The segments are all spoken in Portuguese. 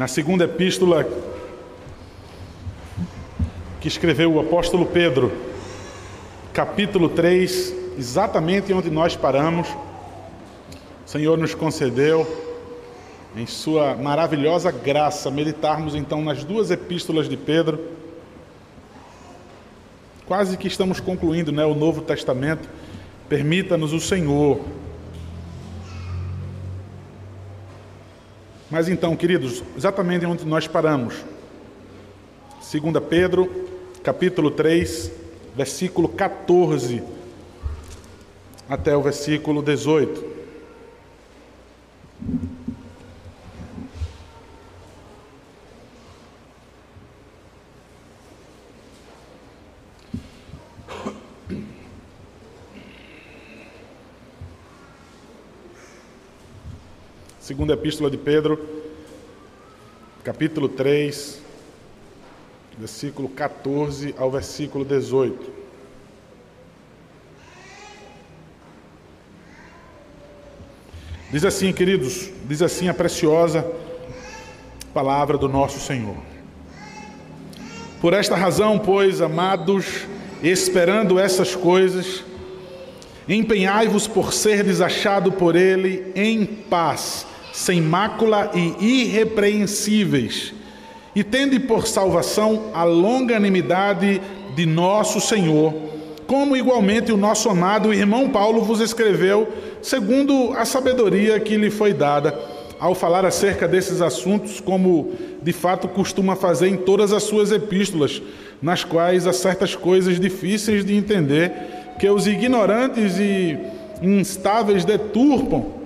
na segunda epístola que escreveu o apóstolo Pedro, capítulo 3, exatamente onde nós paramos, o Senhor nos concedeu, em Sua maravilhosa graça, meditarmos então nas duas epístolas de Pedro. Quase que estamos concluindo né, o Novo Testamento. Permita-nos o Senhor Mas então, queridos, exatamente onde nós paramos. 2 Pedro, capítulo 3, versículo 14 até o versículo 18. Segunda Epístola de Pedro, capítulo 3, versículo 14 ao versículo 18. Diz assim, queridos, diz assim a preciosa palavra do nosso Senhor. Por esta razão, pois, amados, esperando essas coisas, empenhai-vos por ser desachado por ele em paz sem mácula e irrepreensíveis, e tende por salvação a longanimidade de nosso Senhor, como igualmente o nosso amado irmão Paulo vos escreveu, segundo a sabedoria que lhe foi dada, ao falar acerca desses assuntos, como de fato costuma fazer em todas as suas epístolas, nas quais há certas coisas difíceis de entender que os ignorantes e instáveis deturpam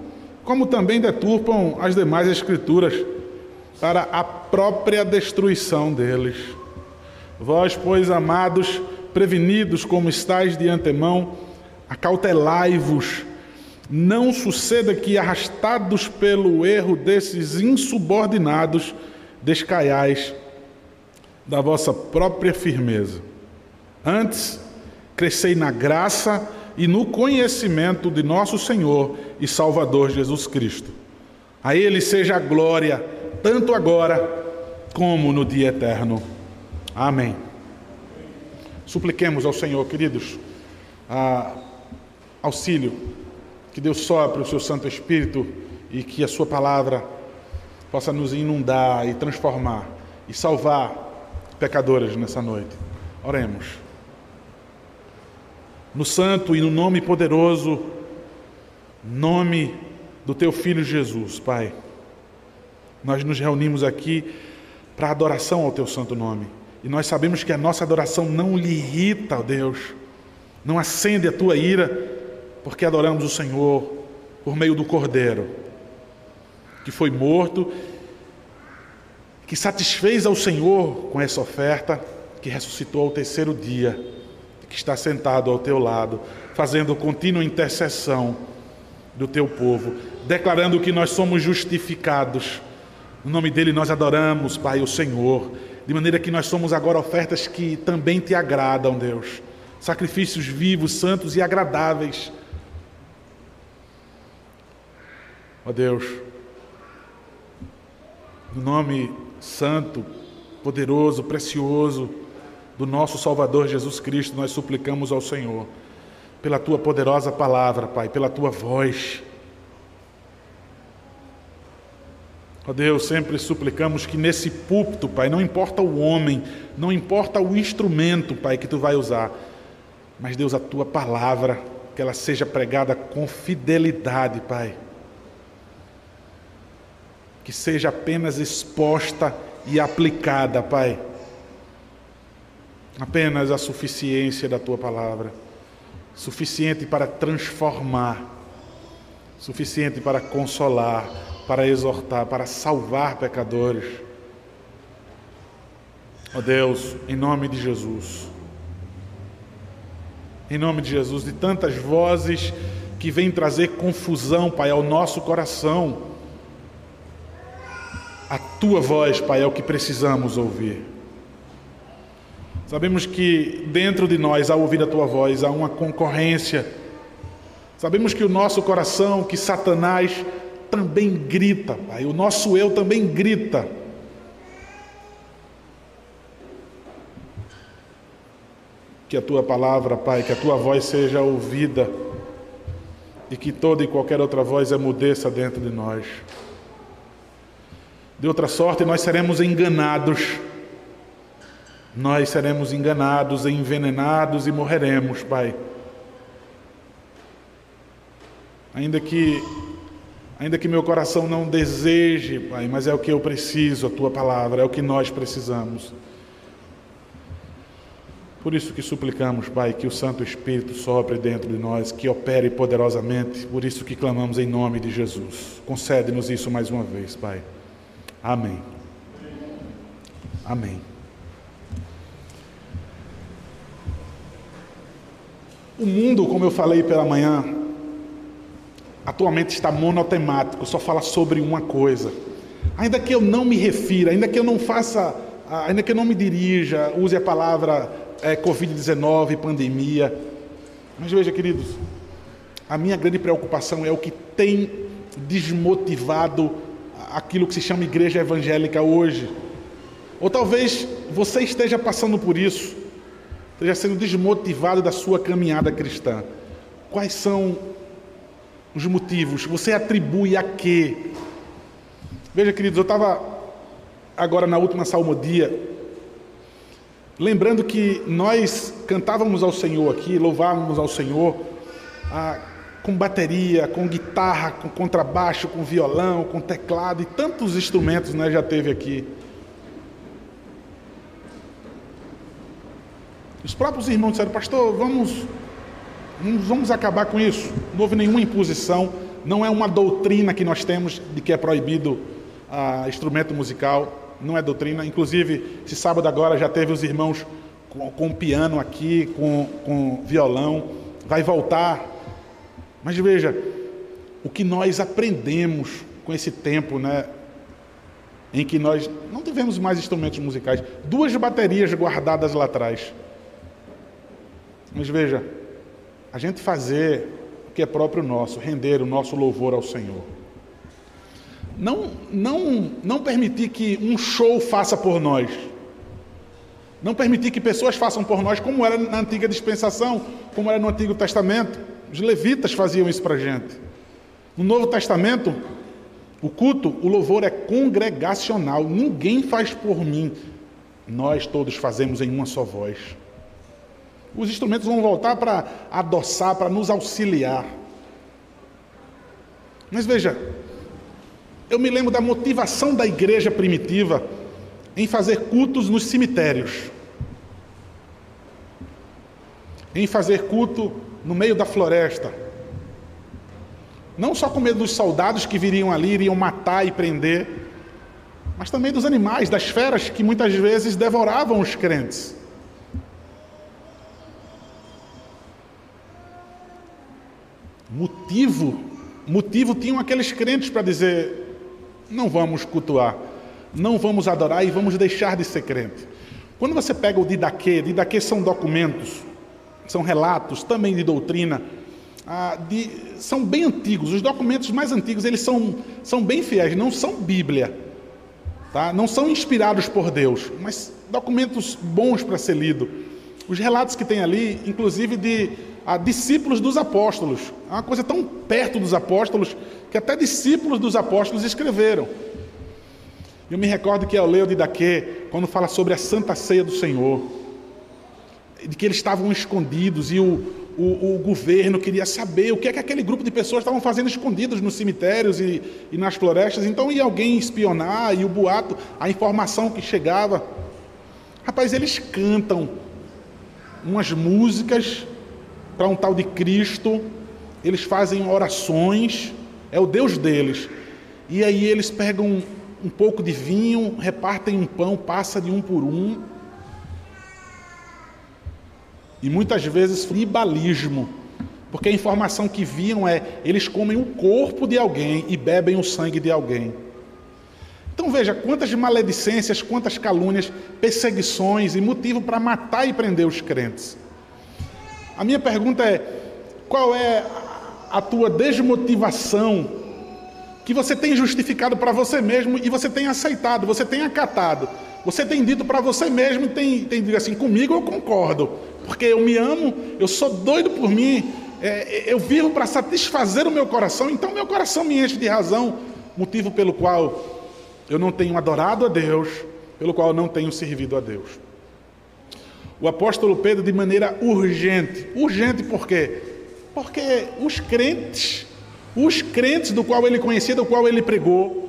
como também deturpam as demais escrituras para a própria destruição deles. Vós, pois, amados, prevenidos como estáis de antemão, acautelai-vos, não suceda que, arrastados pelo erro desses insubordinados, descaiais da vossa própria firmeza. Antes, crescei na graça e no conhecimento de nosso Senhor e Salvador Jesus Cristo. A Ele seja a glória, tanto agora como no dia eterno. Amém. Supliquemos ao Senhor, queridos, auxílio, que Deus sopre o seu Santo Espírito e que a Sua palavra possa nos inundar e transformar e salvar pecadores nessa noite. Oremos no santo e no nome poderoso, nome do teu filho Jesus, Pai. Nós nos reunimos aqui para adoração ao teu santo nome. E nós sabemos que a nossa adoração não lhe irrita, ó Deus, não acende a tua ira, porque adoramos o Senhor por meio do Cordeiro, que foi morto, que satisfez ao Senhor com essa oferta, que ressuscitou ao terceiro dia que está sentado ao teu lado, fazendo contínua intercessão do teu povo, declarando que nós somos justificados. No nome dele nós adoramos, Pai, o Senhor, de maneira que nós somos agora ofertas que também te agradam, Deus. Sacrifícios vivos, santos e agradáveis. Ó Deus, no nome santo, poderoso, precioso, do nosso Salvador Jesus Cristo, nós suplicamos ao Senhor, pela tua poderosa palavra, Pai, pela tua voz. Ó Deus, sempre suplicamos que nesse púlpito, Pai, não importa o homem, não importa o instrumento, Pai, que tu vai usar, mas Deus, a tua palavra, que ela seja pregada com fidelidade, Pai. Que seja apenas exposta e aplicada, Pai apenas a suficiência da tua palavra, suficiente para transformar, suficiente para consolar, para exortar, para salvar pecadores. Ó oh Deus, em nome de Jesus, em nome de Jesus, de tantas vozes que vêm trazer confusão, Pai, ao nosso coração, a tua voz, Pai, é o que precisamos ouvir. Sabemos que dentro de nós, ao ouvir a tua voz, há uma concorrência. Sabemos que o nosso coração, que Satanás também grita, Pai. O nosso eu também grita. Que a tua palavra, Pai, que a tua voz seja ouvida e que toda e qualquer outra voz amudeça dentro de nós. De outra sorte, nós seremos enganados nós seremos enganados, envenenados e morreremos, Pai. Ainda que ainda que meu coração não deseje, Pai, mas é o que eu preciso, a tua palavra, é o que nós precisamos. Por isso que suplicamos, Pai, que o Santo Espírito sopre dentro de nós, que opere poderosamente. Por isso que clamamos em nome de Jesus. Concede-nos isso mais uma vez, Pai. Amém. Amém. O mundo, como eu falei pela manhã, atualmente está monotemático, só fala sobre uma coisa. Ainda que eu não me refira, ainda que eu não faça, ainda que eu não me dirija, use a palavra é, Covid-19, pandemia. Mas veja, queridos, a minha grande preocupação é o que tem desmotivado aquilo que se chama igreja evangélica hoje. Ou talvez você esteja passando por isso, esteja sendo desmotivado da sua caminhada cristã. Quais são os motivos? Você atribui a quê? Veja, queridos, eu estava agora na última salmodia Lembrando que nós cantávamos ao Senhor aqui, louvávamos ao Senhor ah, com bateria, com guitarra, com contrabaixo, com violão, com teclado e tantos instrumentos né, já teve aqui. Os próprios irmãos disseram, pastor, vamos, vamos acabar com isso. Não houve nenhuma imposição, não é uma doutrina que nós temos de que é proibido ah, instrumento musical não é doutrina. Inclusive, esse sábado agora já teve os irmãos com, com piano aqui, com, com violão. Vai voltar. Mas veja, o que nós aprendemos com esse tempo, né? Em que nós não tivemos mais instrumentos musicais, duas baterias guardadas lá atrás. Mas veja, a gente fazer o que é próprio nosso, render o nosso louvor ao Senhor não, não, não permitir que um show faça por nós. Não permitir que pessoas façam por nós, como era na antiga dispensação, como era no Antigo Testamento. Os levitas faziam isso para a gente. No Novo Testamento, o culto, o louvor é congregacional. Ninguém faz por mim. Nós todos fazemos em uma só voz. Os instrumentos vão voltar para adoçar, para nos auxiliar. Mas veja, eu me lembro da motivação da igreja primitiva em fazer cultos nos cemitérios, em fazer culto no meio da floresta. Não só com medo dos soldados que viriam ali, iriam matar e prender, mas também dos animais, das feras que muitas vezes devoravam os crentes. Motivo, motivo tinham aqueles crentes para dizer: não vamos cultuar, não vamos adorar e vamos deixar de ser crente. Quando você pega o Didaquê, Didaquê são documentos, são relatos também de doutrina, ah, de, são bem antigos. Os documentos mais antigos eles são, são bem fiéis, não são Bíblia, tá? não são inspirados por Deus, mas documentos bons para ser lido. Os relatos que tem ali, inclusive de ah, discípulos dos apóstolos, é uma coisa tão perto dos apóstolos que até discípulos dos apóstolos escreveram. Eu me recordo que eu leio de Daquê, quando fala sobre a Santa Ceia do Senhor, de que eles estavam escondidos e o, o, o, governo queria saber o que é que aquele grupo de pessoas estavam fazendo escondidos nos cemitérios e, e nas florestas. Então ia alguém espionar e o boato, a informação que chegava. Rapaz, eles cantam umas músicas para um tal de Cristo, eles fazem orações é o Deus deles. E aí eles pegam um, pouco de vinho, repartem um pão, passa de um por um. E muitas vezes tribalismo, porque a informação que viam é eles comem o corpo de alguém e bebem o sangue de alguém. Então veja quantas maledicências, quantas calúnias, perseguições e motivo para matar e prender os crentes. A minha pergunta é: qual é a tua desmotivação que você tem justificado para você mesmo e você tem aceitado, você tem acatado, Você tem dito para você mesmo, tem, tem dito assim, comigo eu concordo, porque eu me amo, eu sou doido por mim, é, eu vivo para satisfazer o meu coração, então meu coração me enche de razão, motivo pelo qual eu não tenho adorado a Deus, pelo qual eu não tenho servido a Deus. O apóstolo Pedro, de maneira urgente, urgente por quê? Porque os crentes, os crentes do qual ele conhecia, do qual ele pregou,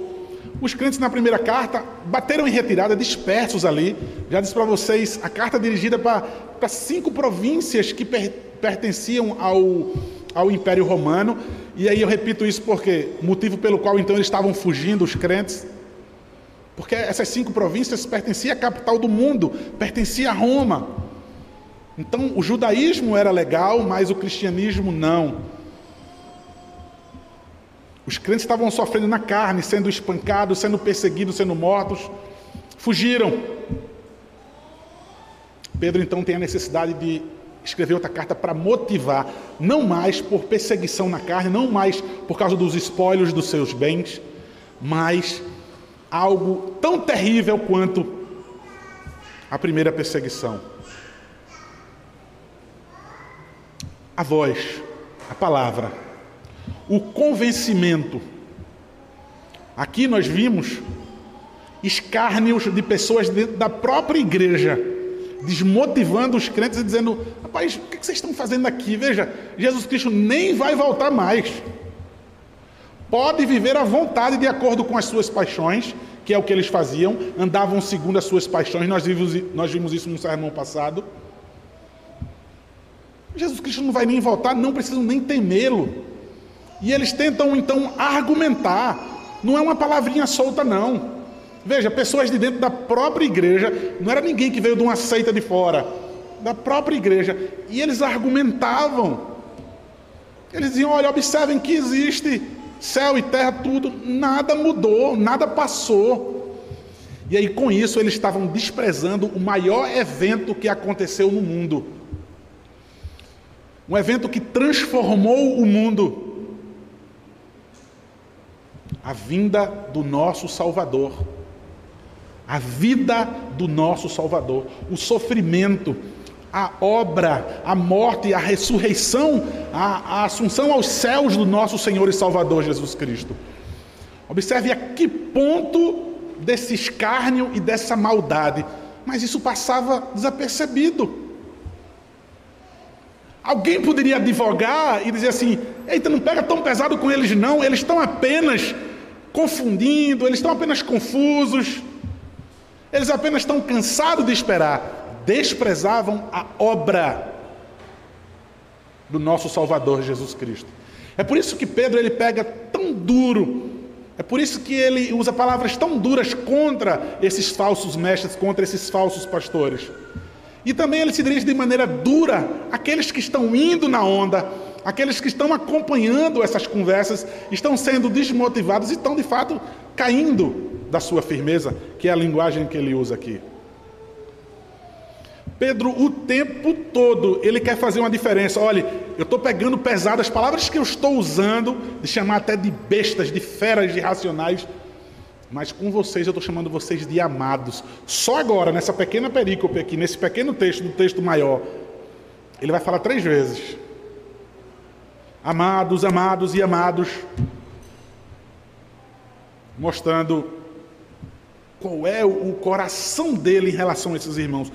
os crentes na primeira carta bateram em retirada, dispersos ali. Já disse para vocês, a carta dirigida para cinco províncias que per, pertenciam ao, ao Império Romano. E aí eu repito isso porque motivo pelo qual então eles estavam fugindo, os crentes. Porque essas cinco províncias pertenciam à capital do mundo, pertencia a Roma. Então o judaísmo era legal, mas o cristianismo não. Os crentes estavam sofrendo na carne, sendo espancados, sendo perseguidos, sendo mortos. Fugiram. Pedro então tem a necessidade de escrever outra carta para motivar, não mais por perseguição na carne, não mais por causa dos espólios dos seus bens, mas algo tão terrível quanto a primeira perseguição. A voz, a palavra, o convencimento. Aqui nós vimos escárnios de pessoas da própria igreja, desmotivando os crentes e dizendo: rapaz, o que vocês estão fazendo aqui? Veja, Jesus Cristo nem vai voltar mais. Pode viver à vontade de acordo com as suas paixões, que é o que eles faziam, andavam segundo as suas paixões, nós vimos, nós vimos isso no sermão passado. Jesus Cristo não vai nem voltar, não precisam nem temê-lo. E eles tentam então argumentar, não é uma palavrinha solta, não. Veja, pessoas de dentro da própria igreja, não era ninguém que veio de uma seita de fora, da própria igreja, e eles argumentavam. Eles diziam: olha, observem que existe céu e terra, tudo, nada mudou, nada passou. E aí, com isso, eles estavam desprezando o maior evento que aconteceu no mundo. Um evento que transformou o mundo a vinda do nosso Salvador, a vida do nosso Salvador, o sofrimento, a obra, a morte, a ressurreição, a, a assunção aos céus do nosso Senhor e Salvador Jesus Cristo. Observe a que ponto desse escárnio e dessa maldade, mas isso passava desapercebido. Alguém poderia advogar e dizer assim: eita, não pega tão pesado com eles, não, eles estão apenas confundindo, eles estão apenas confusos, eles apenas estão cansados de esperar, desprezavam a obra do nosso Salvador Jesus Cristo. É por isso que Pedro ele pega tão duro, é por isso que ele usa palavras tão duras contra esses falsos mestres, contra esses falsos pastores. E também ele se dirige de maneira dura àqueles que estão indo na onda, aqueles que estão acompanhando essas conversas estão sendo desmotivados e estão de fato caindo da sua firmeza, que é a linguagem que ele usa aqui. Pedro, o tempo todo, ele quer fazer uma diferença. Olha, eu estou pegando pesado as palavras que eu estou usando, de chamar até de bestas, de feras irracionais, mas com vocês eu estou chamando vocês de amados. Só agora, nessa pequena perícope aqui, nesse pequeno texto, do texto maior, ele vai falar três vezes. Amados, amados e amados, mostrando qual é o coração dele em relação a esses irmãos.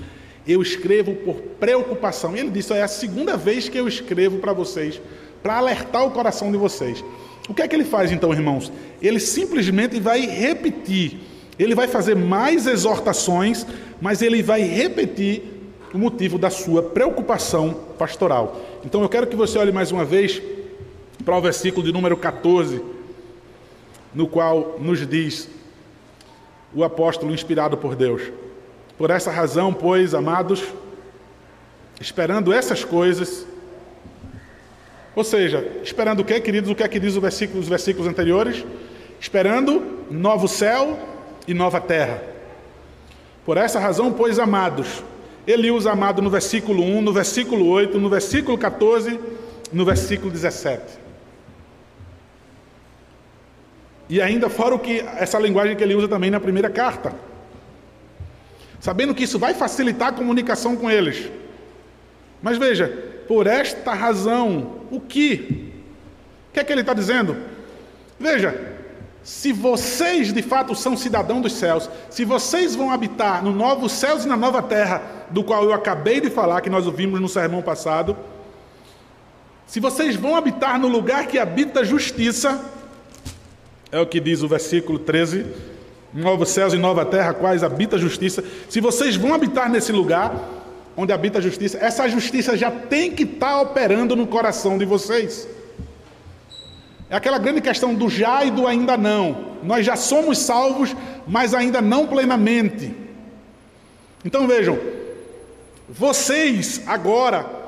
Eu escrevo por preocupação. E ele disse: é a segunda vez que eu escrevo para vocês, para alertar o coração de vocês. O que é que ele faz então, irmãos? Ele simplesmente vai repetir. Ele vai fazer mais exortações, mas ele vai repetir o motivo da sua preocupação pastoral. Então eu quero que você olhe mais uma vez para o versículo de número 14, no qual nos diz o apóstolo inspirado por Deus: Por essa razão, pois, amados, esperando essas coisas, ou seja, esperando o que, queridos? O que é que diz o versículo, os versículos anteriores? Esperando novo céu e nova terra. Por essa razão, pois, amados, ele usa amado no versículo 1, no versículo 8, no versículo 14, no versículo 17. E ainda fora o que essa linguagem que ele usa também na primeira carta. Sabendo que isso vai facilitar a comunicação com eles. Mas veja, por esta razão, o que? O que é que ele está dizendo? Veja, se vocês de fato são cidadãos dos céus, se vocês vão habitar no novo céus e na nova terra, do qual eu acabei de falar, que nós ouvimos no sermão passado, se vocês vão habitar no lugar que habita a justiça, é o que diz o versículo 13, novos céus e nova terra, quais habita a justiça. Se vocês vão habitar nesse lugar onde habita a justiça, essa justiça já tem que estar tá operando no coração de vocês. É aquela grande questão do já e do ainda não. Nós já somos salvos, mas ainda não plenamente. Então vejam, vocês agora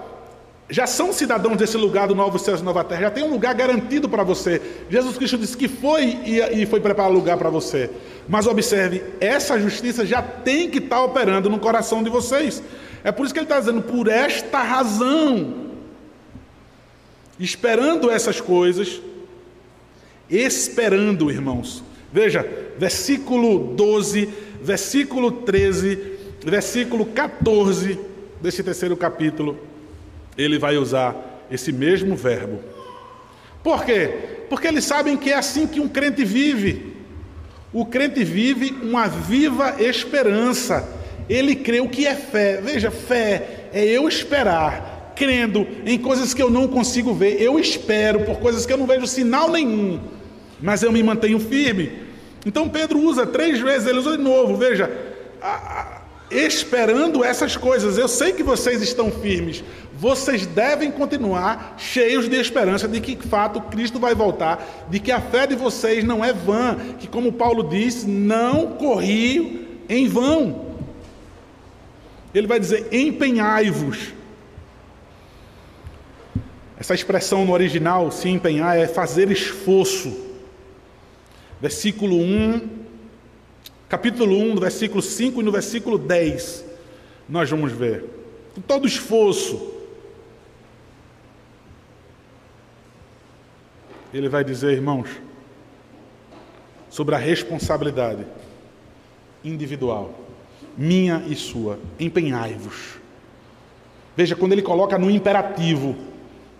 já são cidadãos desse lugar do novo céu e nova terra, já tem um lugar garantido para você. Jesus Cristo disse que foi e, foi preparar lugar para você. Mas observe, essa justiça já tem que estar tá operando no coração de vocês. É por isso que ele está dizendo, por esta razão, esperando essas coisas, esperando, irmãos. Veja, versículo 12, versículo 13, versículo 14 desse terceiro capítulo, ele vai usar esse mesmo verbo. Por quê? Porque eles sabem que é assim que um crente vive. O crente vive uma viva esperança. Ele crê o que é fé. Veja, fé é eu esperar, crendo em coisas que eu não consigo ver. Eu espero por coisas que eu não vejo sinal nenhum mas eu me mantenho firme. Então Pedro usa três vezes, ele usa de novo, veja, a, esperando essas coisas. Eu sei que vocês estão firmes, vocês devem continuar cheios de esperança de que, de fato, Cristo vai voltar, de que a fé de vocês não é vã, que, como Paulo diz, não corri em vão. Ele vai dizer: empenhai-vos. Essa expressão no original, se empenhar, é fazer esforço versículo 1, capítulo 1, no versículo 5 e no versículo 10, nós vamos ver. Com todo esforço, ele vai dizer, irmãos, sobre a responsabilidade individual, minha e sua. Empenhai-vos. Veja, quando ele coloca no imperativo,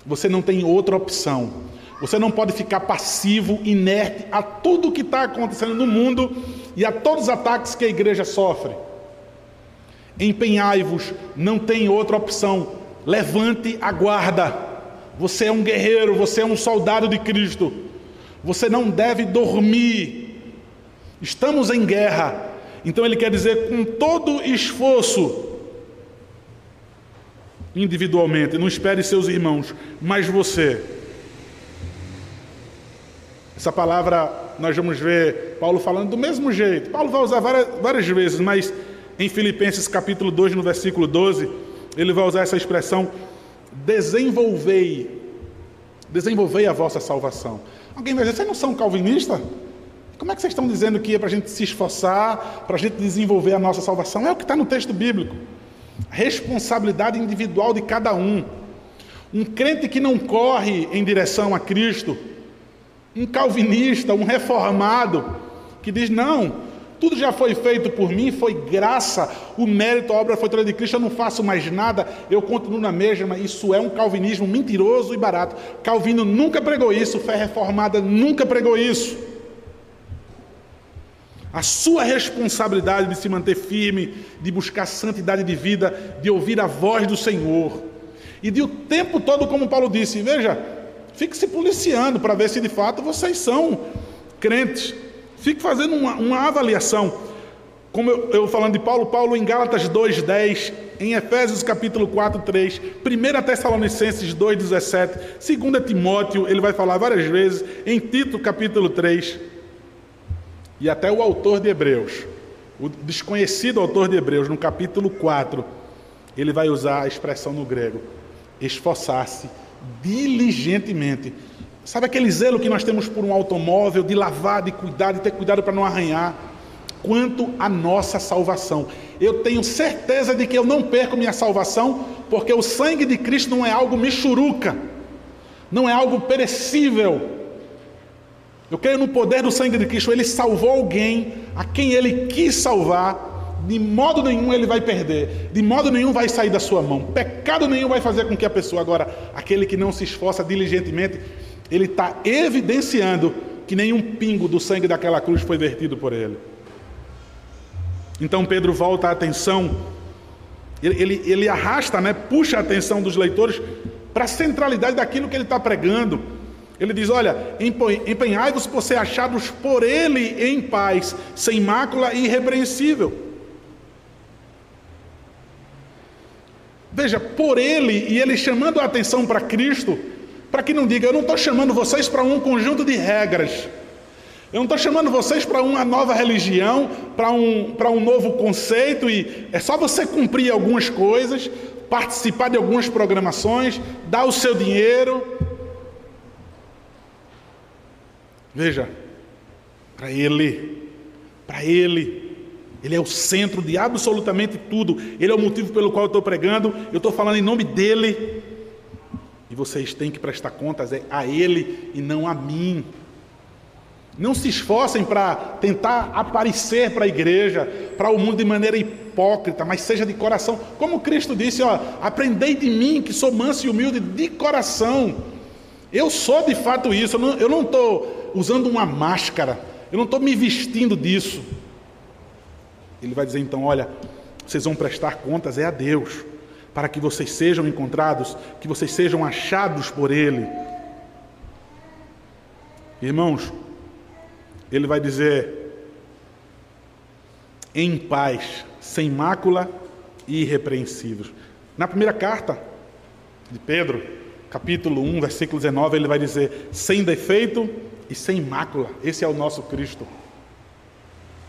você não tem outra opção. Você não pode ficar passivo, inerte a tudo o que está acontecendo no mundo e a todos os ataques que a igreja sofre. Empenhai-vos, não tem outra opção. Levante a guarda. Você é um guerreiro, você é um soldado de Cristo. Você não deve dormir. Estamos em guerra. Então ele quer dizer com todo esforço, individualmente, não espere seus irmãos, mas você essa palavra nós vamos ver Paulo falando do mesmo jeito. Paulo vai usar várias, várias vezes, mas em Filipenses capítulo 2, no versículo 12, ele vai usar essa expressão: desenvolvei, desenvolvei a vossa salvação. Alguém vai dizer, vocês não são calvinistas? Como é que vocês estão dizendo que é para a gente se esforçar, para a gente desenvolver a nossa salvação? É o que está no texto bíblico. Responsabilidade individual de cada um. Um crente que não corre em direção a Cristo, um calvinista, um reformado, que diz: não, tudo já foi feito por mim, foi graça, o mérito, a obra foi toda de Cristo, eu não faço mais nada, eu continuo na mesma. Isso é um calvinismo mentiroso e barato. Calvino nunca pregou isso, fé reformada nunca pregou isso. A sua responsabilidade de se manter firme, de buscar santidade de vida, de ouvir a voz do Senhor. E de o tempo todo, como Paulo disse, veja, Fique se policiando para ver se de fato vocês são crentes. Fique fazendo uma, uma avaliação. Como eu, eu, falando de Paulo, Paulo em Gálatas 2,10, em Efésios capítulo 4, 3, 1 Tessalonicenses 2,17, 2 Timóteo, ele vai falar várias vezes, em Tito capítulo 3, e até o autor de Hebreus, o desconhecido autor de Hebreus, no capítulo 4, ele vai usar a expressão no grego, esforçar-se diligentemente. Sabe aquele zelo que nós temos por um automóvel, de lavar, de cuidar, de ter cuidado para não arranhar? Quanto à nossa salvação. Eu tenho certeza de que eu não perco minha salvação, porque o sangue de Cristo não é algo michuruca, não é algo perecível. Eu creio no poder do sangue de Cristo. Ele salvou alguém a quem ele quis salvar de modo nenhum ele vai perder, de modo nenhum vai sair da sua mão, pecado nenhum vai fazer com que a pessoa, agora, aquele que não se esforça diligentemente, ele está evidenciando que nenhum pingo do sangue daquela cruz foi vertido por ele. Então Pedro volta a atenção, ele, ele, ele arrasta, né, puxa a atenção dos leitores para a centralidade daquilo que ele está pregando. Ele diz: Olha, empenhai-vos por ser achados por ele em paz, sem mácula e irrepreensível. Veja, por ele, e ele chamando a atenção para Cristo, para que não diga, eu não estou chamando vocês para um conjunto de regras, eu não estou chamando vocês para uma nova religião, para um, para um novo conceito, e é só você cumprir algumas coisas, participar de algumas programações, dar o seu dinheiro. Veja, para Ele, para Ele, Ele é o centro de absolutamente tudo, Ele é o motivo pelo qual eu estou pregando, eu estou falando em nome dEle, e vocês têm que prestar contas é a Ele e não a mim. Não se esforcem para tentar aparecer para a igreja, para o mundo de maneira hipócrita, mas seja de coração. Como Cristo disse, ó, aprendei de mim que sou manso e humilde de coração. Eu sou de fato isso, eu não estou usando uma máscara, eu não estou me vestindo disso. Ele vai dizer então: olha, vocês vão prestar contas é a Deus, para que vocês sejam encontrados, que vocês sejam achados por Ele. Irmãos, ele vai dizer: em paz, sem mácula e irrepreensíveis. Na primeira carta de Pedro, capítulo 1, versículo 19, ele vai dizer: sem defeito e sem mácula. Esse é o nosso Cristo.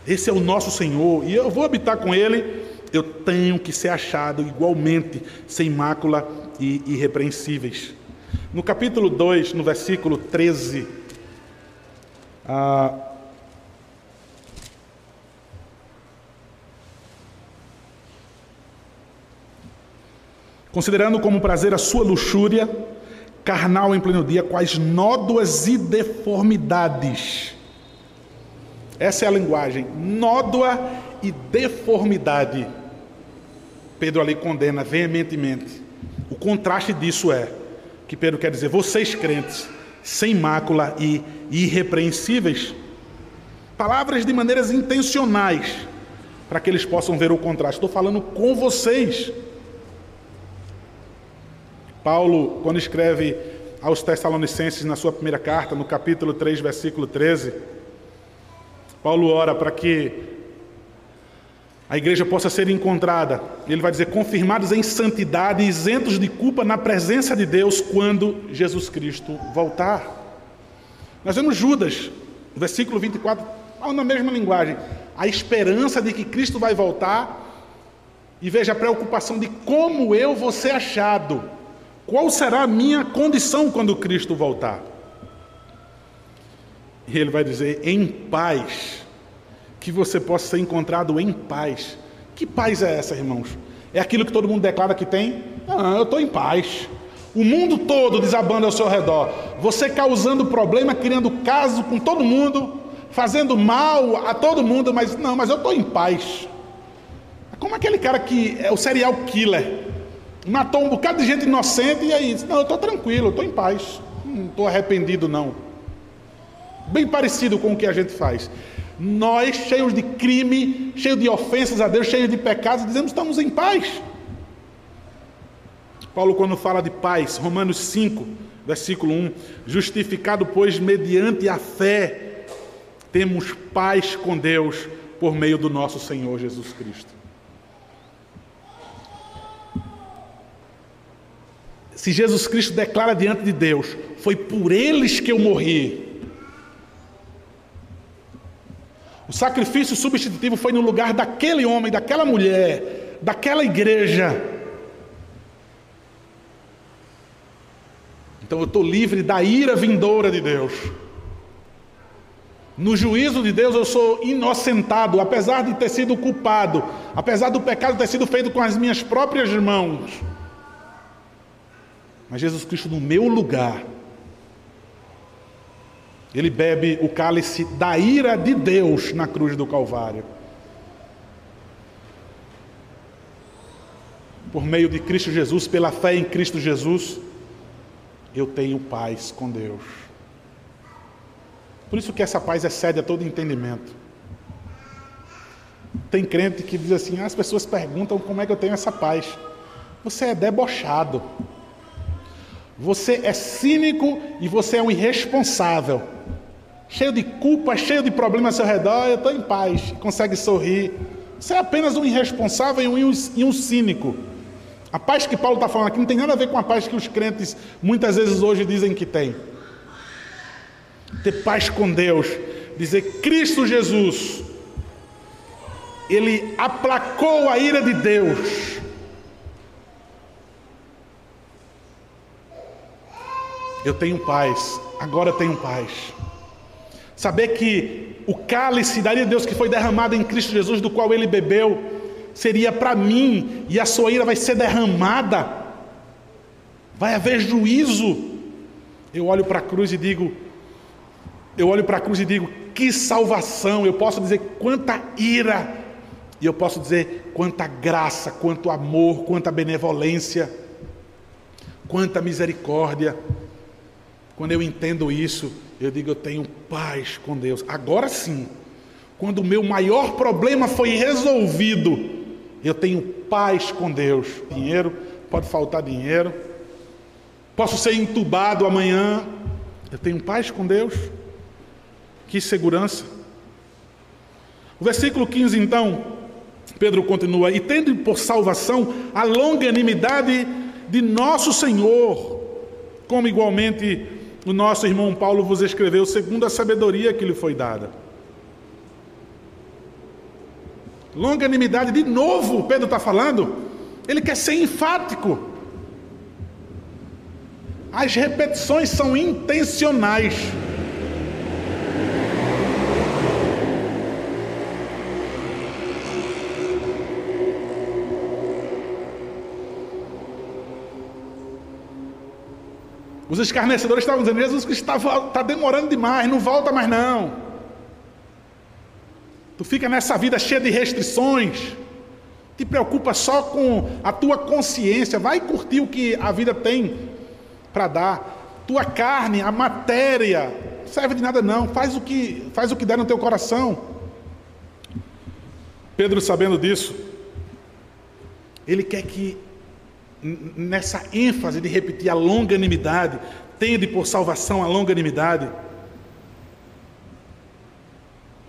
Esse é o nosso Senhor. E eu vou habitar com Ele. Eu tenho que ser achado igualmente, sem mácula e irrepreensíveis. No capítulo 2, no versículo 13, ah, considerando como prazer a sua luxúria, carnal em pleno dia, quais nódoas e deformidades. Essa é a linguagem, nódoa e deformidade. Pedro ali condena veementemente. O contraste disso é que Pedro quer dizer, vocês crentes, sem mácula e irrepreensíveis, palavras de maneiras intencionais, para que eles possam ver o contraste. Estou falando com vocês. Paulo, quando escreve aos Tessalonicenses na sua primeira carta, no capítulo 3, versículo 13, Paulo ora para que a igreja possa ser encontrada, ele vai dizer, confirmados em santidade, isentos de culpa na presença de Deus quando Jesus Cristo voltar. Nós vemos Judas, no versículo 24, na mesma linguagem, a esperança de que Cristo vai voltar, e veja a preocupação de como eu vou ser achado. Qual será a minha condição quando Cristo voltar? E ele vai dizer: em paz, que você possa ser encontrado em paz. Que paz é essa, irmãos? É aquilo que todo mundo declara que tem? Ah, eu estou em paz. O mundo todo desabando ao seu redor. Você causando problema, criando caso com todo mundo, fazendo mal a todo mundo, mas não, mas eu estou em paz. É como aquele cara que é o serial killer matou um bocado de gente inocente e aí não, eu estou tranquilo, eu estou em paz, não estou arrependido não. Bem parecido com o que a gente faz. Nós, cheios de crime, cheios de ofensas a Deus, cheios de pecados, dizemos estamos em paz. Paulo, quando fala de paz, Romanos 5, versículo 1: Justificado, pois, mediante a fé, temos paz com Deus por meio do nosso Senhor Jesus Cristo. Se Jesus Cristo declara diante de Deus, foi por eles que eu morri. O sacrifício substitutivo foi no lugar daquele homem, daquela mulher, daquela igreja. Então eu estou livre da ira vindoura de Deus. No juízo de Deus eu sou inocentado, apesar de ter sido culpado, apesar do pecado ter sido feito com as minhas próprias mãos. Mas Jesus Cristo, no meu lugar, ele bebe o cálice da ira de Deus na cruz do Calvário. por meio de Cristo Jesus, pela fé em Cristo Jesus, eu tenho paz com Deus. Por isso que essa paz excede a todo entendimento. Tem crente que diz assim: ah, as pessoas perguntam como é que eu tenho essa paz. Você é debochado. Você é cínico e você é um irresponsável. Cheio de culpa, cheio de problemas ao seu redor, eu estou em paz, consegue sorrir. Você é apenas um irresponsável e um, e um cínico. A paz que Paulo está falando aqui não tem nada a ver com a paz que os crentes muitas vezes hoje dizem que tem. Ter paz com Deus, dizer Cristo Jesus, Ele aplacou a ira de Deus Eu tenho paz, agora tenho paz. Saber que o cálice daria Deus que foi derramado em Cristo Jesus, do qual ele bebeu, seria para mim, e a sua ira vai ser derramada, vai haver juízo. Eu olho para a cruz e digo, eu olho para a cruz e digo, que salvação! Eu posso dizer quanta ira, e eu posso dizer quanta graça, quanto amor, quanta benevolência, quanta misericórdia. Quando eu entendo isso, eu digo eu tenho paz com Deus. Agora sim, quando o meu maior problema foi resolvido, eu tenho paz com Deus. Dinheiro, pode faltar dinheiro. Posso ser entubado amanhã. Eu tenho paz com Deus. Que segurança. O versículo 15, então, Pedro continua: E tendo por salvação a longanimidade de nosso Senhor, como igualmente o nosso irmão Paulo vos escreveu segundo a sabedoria que lhe foi dada. Longanimidade, de novo, Pedro está falando, ele quer ser enfático. As repetições são intencionais. Os escarnecedores estavam dizendo: Jesus Cristo está tá demorando demais, não volta mais não. Tu fica nessa vida cheia de restrições, te preocupa só com a tua consciência, vai curtir o que a vida tem para dar. Tua carne, a matéria, serve de nada não, faz o que faz o que der no teu coração. Pedro sabendo disso, ele quer que nessa ênfase de repetir a longanimidade, tende por salvação a longanimidade.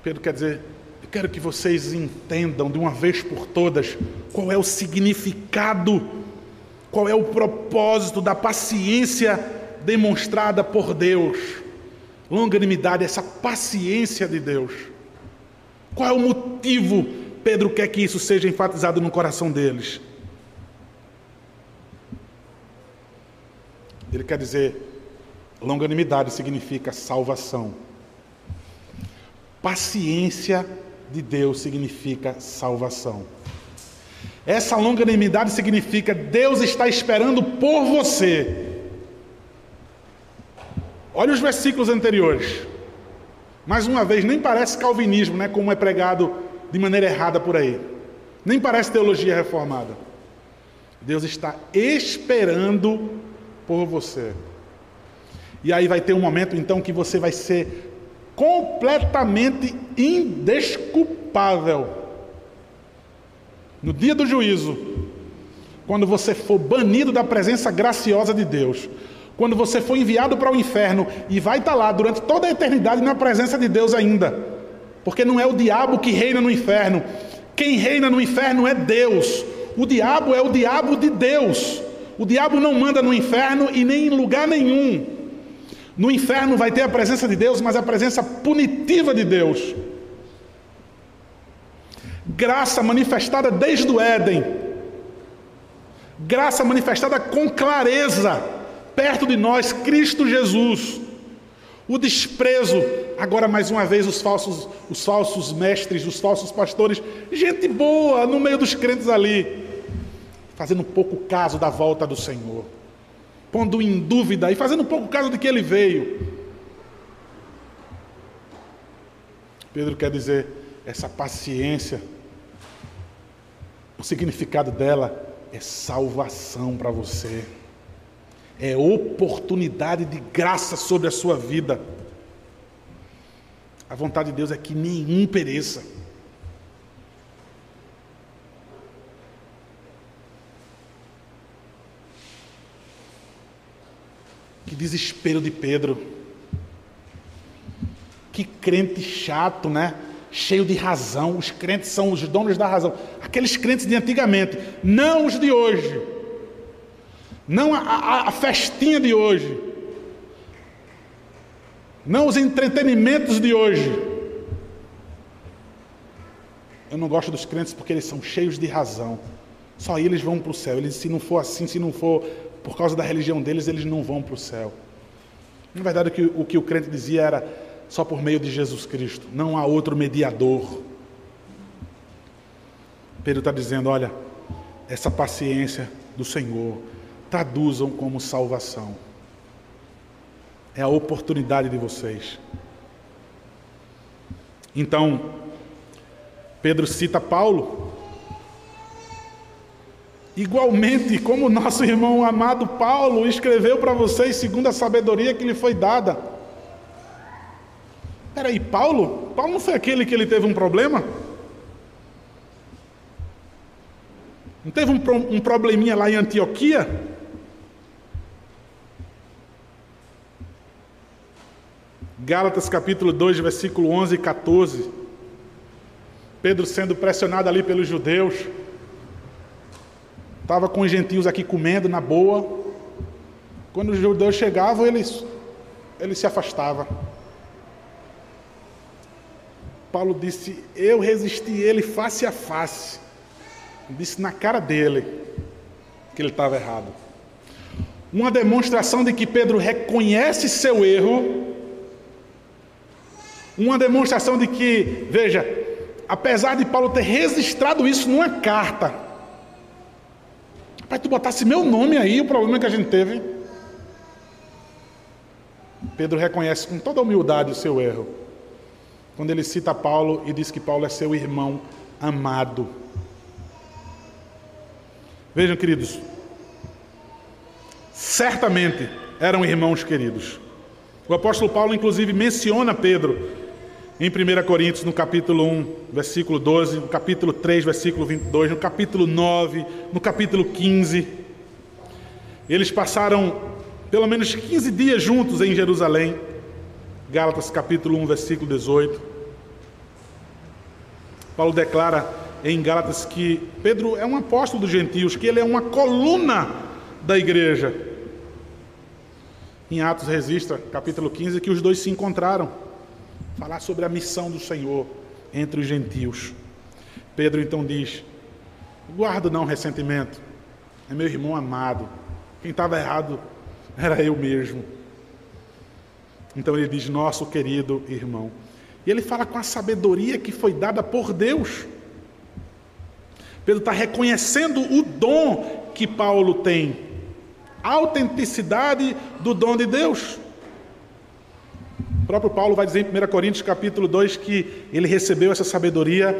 Pedro quer dizer, eu quero que vocês entendam de uma vez por todas qual é o significado, qual é o propósito da paciência demonstrada por Deus. Longanimidade, essa paciência de Deus. Qual é o motivo? Pedro quer que isso seja enfatizado no coração deles. Ele quer dizer, longanimidade significa salvação. Paciência de Deus significa salvação. Essa longanimidade significa Deus está esperando por você. Olha os versículos anteriores. Mais uma vez, nem parece calvinismo, né, como é pregado de maneira errada por aí. Nem parece teologia reformada. Deus está esperando por você. E aí vai ter um momento então que você vai ser completamente indesculpável. No dia do juízo, quando você for banido da presença graciosa de Deus, quando você for enviado para o inferno e vai estar lá durante toda a eternidade na presença de Deus ainda, porque não é o diabo que reina no inferno, quem reina no inferno é Deus, o diabo é o diabo de Deus. O diabo não manda no inferno e nem em lugar nenhum. No inferno vai ter a presença de Deus, mas a presença punitiva de Deus. Graça manifestada desde o Éden. Graça manifestada com clareza perto de nós, Cristo Jesus. O desprezo, agora mais uma vez os falsos, os falsos mestres, os falsos pastores, gente boa no meio dos crentes ali fazendo pouco caso da volta do Senhor, pondo em dúvida e fazendo pouco caso de que ele veio. Pedro quer dizer essa paciência, o significado dela é salvação para você, é oportunidade de graça sobre a sua vida. A vontade de Deus é que nenhum pereça. Que desespero de Pedro. Que crente chato, né? Cheio de razão. Os crentes são os donos da razão. Aqueles crentes de antigamente, não os de hoje. Não a, a, a festinha de hoje. Não os entretenimentos de hoje. Eu não gosto dos crentes porque eles são cheios de razão. Só eles vão para o céu. Eles, se não for assim, se não for por causa da religião deles, eles não vão para o céu. Na verdade, o que, o que o crente dizia era só por meio de Jesus Cristo, não há outro mediador. Pedro está dizendo: olha, essa paciência do Senhor, traduzam como salvação. É a oportunidade de vocês. Então, Pedro cita Paulo Igualmente, como nosso irmão amado Paulo escreveu para vocês, segundo a sabedoria que lhe foi dada. Peraí, Paulo? Paulo não foi aquele que ele teve um problema? Não teve um, um probleminha lá em Antioquia? Gálatas capítulo 2, versículo 11 e 14. Pedro sendo pressionado ali pelos judeus. Estava com os gentios aqui comendo na boa. Quando os judeus chegavam, eles, ele se afastava. Paulo disse: Eu resisti ele face a face. Disse na cara dele que ele estava errado. Uma demonstração de que Pedro reconhece seu erro. Uma demonstração de que, veja, apesar de Paulo ter registrado isso numa carta, Pai, tu botasse meu nome aí, o problema que a gente teve. Pedro reconhece com toda humildade o seu erro. Quando ele cita Paulo e diz que Paulo é seu irmão amado. Vejam, queridos, certamente eram irmãos queridos. O apóstolo Paulo, inclusive, menciona Pedro em 1 Coríntios, no capítulo 1, versículo 12, no capítulo 3, versículo 22, no capítulo 9, no capítulo 15. Eles passaram pelo menos 15 dias juntos em Jerusalém. Gálatas capítulo 1, versículo 18. Paulo declara em Gálatas que Pedro é um apóstolo dos gentios, que ele é uma coluna da igreja. Em Atos registra, capítulo 15, que os dois se encontraram falar sobre a missão do Senhor entre os gentios. Pedro então diz: guardo não ressentimento, é meu irmão amado. Quem estava errado era eu mesmo. Então ele diz: nosso querido irmão. E ele fala com a sabedoria que foi dada por Deus. Pedro está reconhecendo o dom que Paulo tem, a autenticidade do dom de Deus. O próprio Paulo vai dizer em 1 Coríntios capítulo 2 que ele recebeu essa sabedoria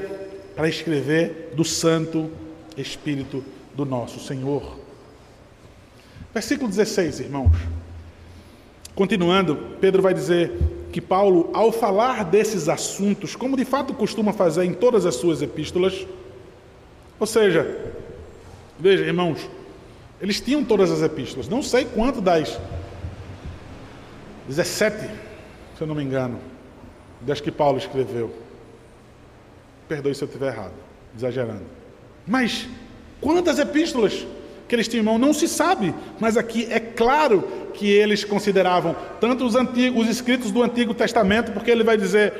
para escrever do Santo Espírito do nosso Senhor. Versículo 16, irmãos. Continuando, Pedro vai dizer que Paulo, ao falar desses assuntos, como de fato costuma fazer em todas as suas epístolas, ou seja, veja, irmãos, eles tinham todas as epístolas, não sei quanto das 17 se eu não me engano, das que Paulo escreveu. Perdoe se eu estiver errado, exagerando. Mas quantas epístolas que eles tinham mão não se sabe, mas aqui é claro que eles consideravam tanto os, antigos, os escritos do Antigo Testamento, porque ele vai dizer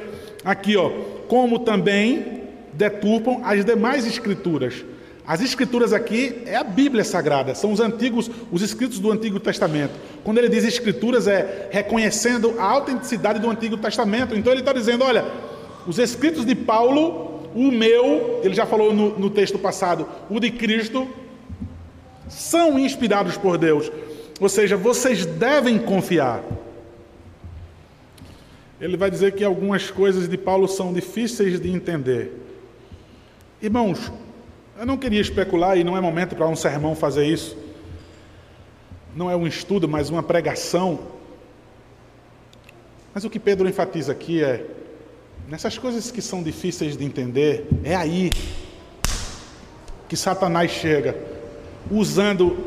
aqui, ó, como também deturpam as demais escrituras. As escrituras aqui é a Bíblia Sagrada, são os antigos, os escritos do Antigo Testamento. Quando ele diz escrituras, é reconhecendo a autenticidade do Antigo Testamento. Então ele está dizendo: olha, os escritos de Paulo, o meu, ele já falou no, no texto passado, o de Cristo, são inspirados por Deus. Ou seja, vocês devem confiar. Ele vai dizer que algumas coisas de Paulo são difíceis de entender. Irmãos, Eu não queria especular e não é momento para um sermão fazer isso. Não é um estudo, mas uma pregação. Mas o que Pedro enfatiza aqui é: nessas coisas que são difíceis de entender, é aí que Satanás chega, usando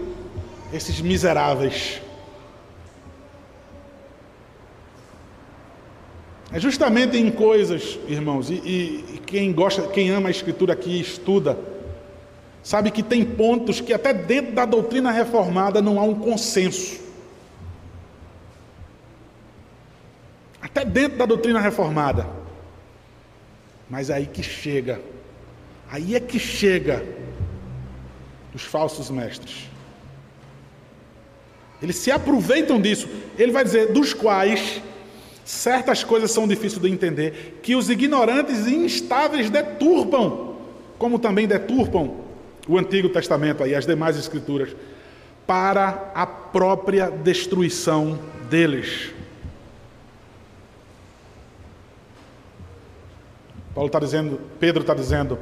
esses miseráveis. É justamente em coisas, irmãos, e, e, quem gosta, quem ama a Escritura aqui estuda, sabe que tem pontos que até dentro da doutrina reformada não há um consenso. Até dentro da doutrina reformada. Mas aí que chega, aí é que chega os falsos mestres. Eles se aproveitam disso. Ele vai dizer, dos quais certas coisas são difíceis de entender, que os ignorantes e instáveis deturpam, como também deturpam o Antigo Testamento e as demais Escrituras, para a própria destruição deles. Paulo está dizendo, Pedro está dizendo,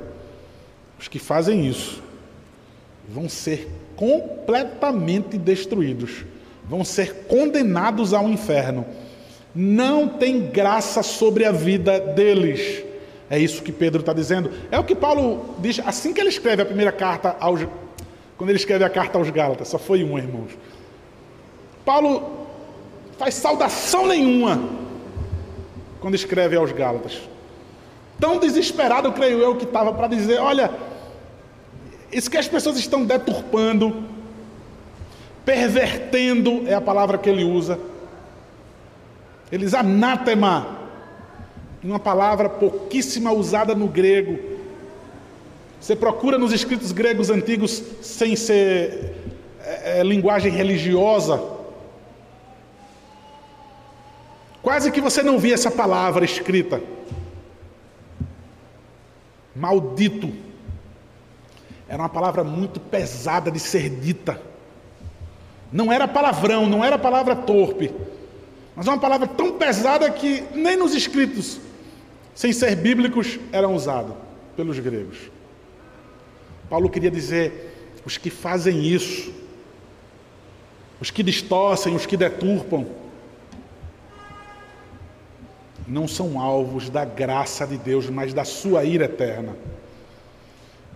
os que fazem isso vão ser completamente destruídos, vão ser condenados ao inferno. Não tem graça sobre a vida deles. É isso que Pedro está dizendo. É o que Paulo diz assim que ele escreve a primeira carta aos. Quando ele escreve a carta aos Gálatas, só foi um, irmãos. Paulo faz saudação nenhuma quando escreve aos Gálatas. Tão desesperado, creio eu, que estava para dizer: olha, isso que as pessoas estão deturpando, pervertendo, é a palavra que ele usa. Eles anátema, uma palavra pouquíssima usada no grego. Você procura nos escritos gregos antigos sem ser é, é, linguagem religiosa. Quase que você não via essa palavra escrita. Maldito. Era uma palavra muito pesada de ser dita. Não era palavrão, não era palavra torpe, mas uma palavra tão pesada que nem nos escritos, sem ser bíblicos, eram usados pelos gregos. Paulo queria dizer: os que fazem isso, os que distorcem, os que deturpam, não são alvos da graça de Deus, mas da sua ira eterna.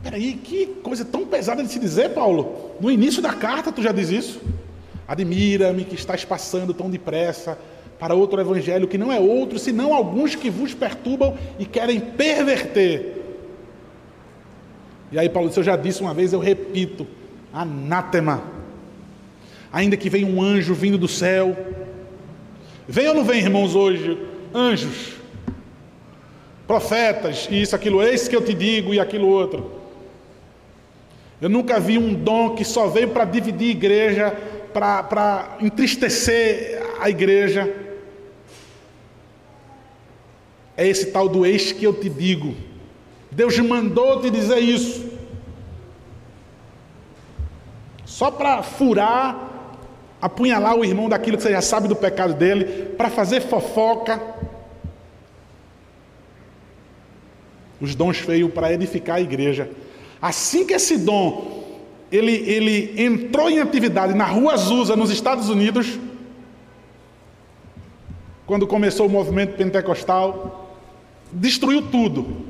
Peraí, que coisa tão pesada de se dizer, Paulo. No início da carta tu já diz isso. Admira-me que estás passando tão depressa para outro evangelho que não é outro, senão alguns que vos perturbam e querem perverter. E aí Paulo eu já disse uma vez, eu repito, anátema. Ainda que venha um anjo vindo do céu. Vem ou não vem, irmãos, hoje? Anjos, profetas, e isso, aquilo, eis que eu te digo, e aquilo outro. Eu nunca vi um dom que só veio para dividir igreja, para entristecer a igreja. É esse tal do ex que eu te digo. Deus mandou te dizer isso. Só para furar, apunhalar o irmão daquilo que você já sabe do pecado dele, para fazer fofoca. Os dons veio para edificar a igreja. Assim que esse dom ele, ele entrou em atividade na Rua Azusa, nos Estados Unidos, quando começou o movimento pentecostal, destruiu tudo.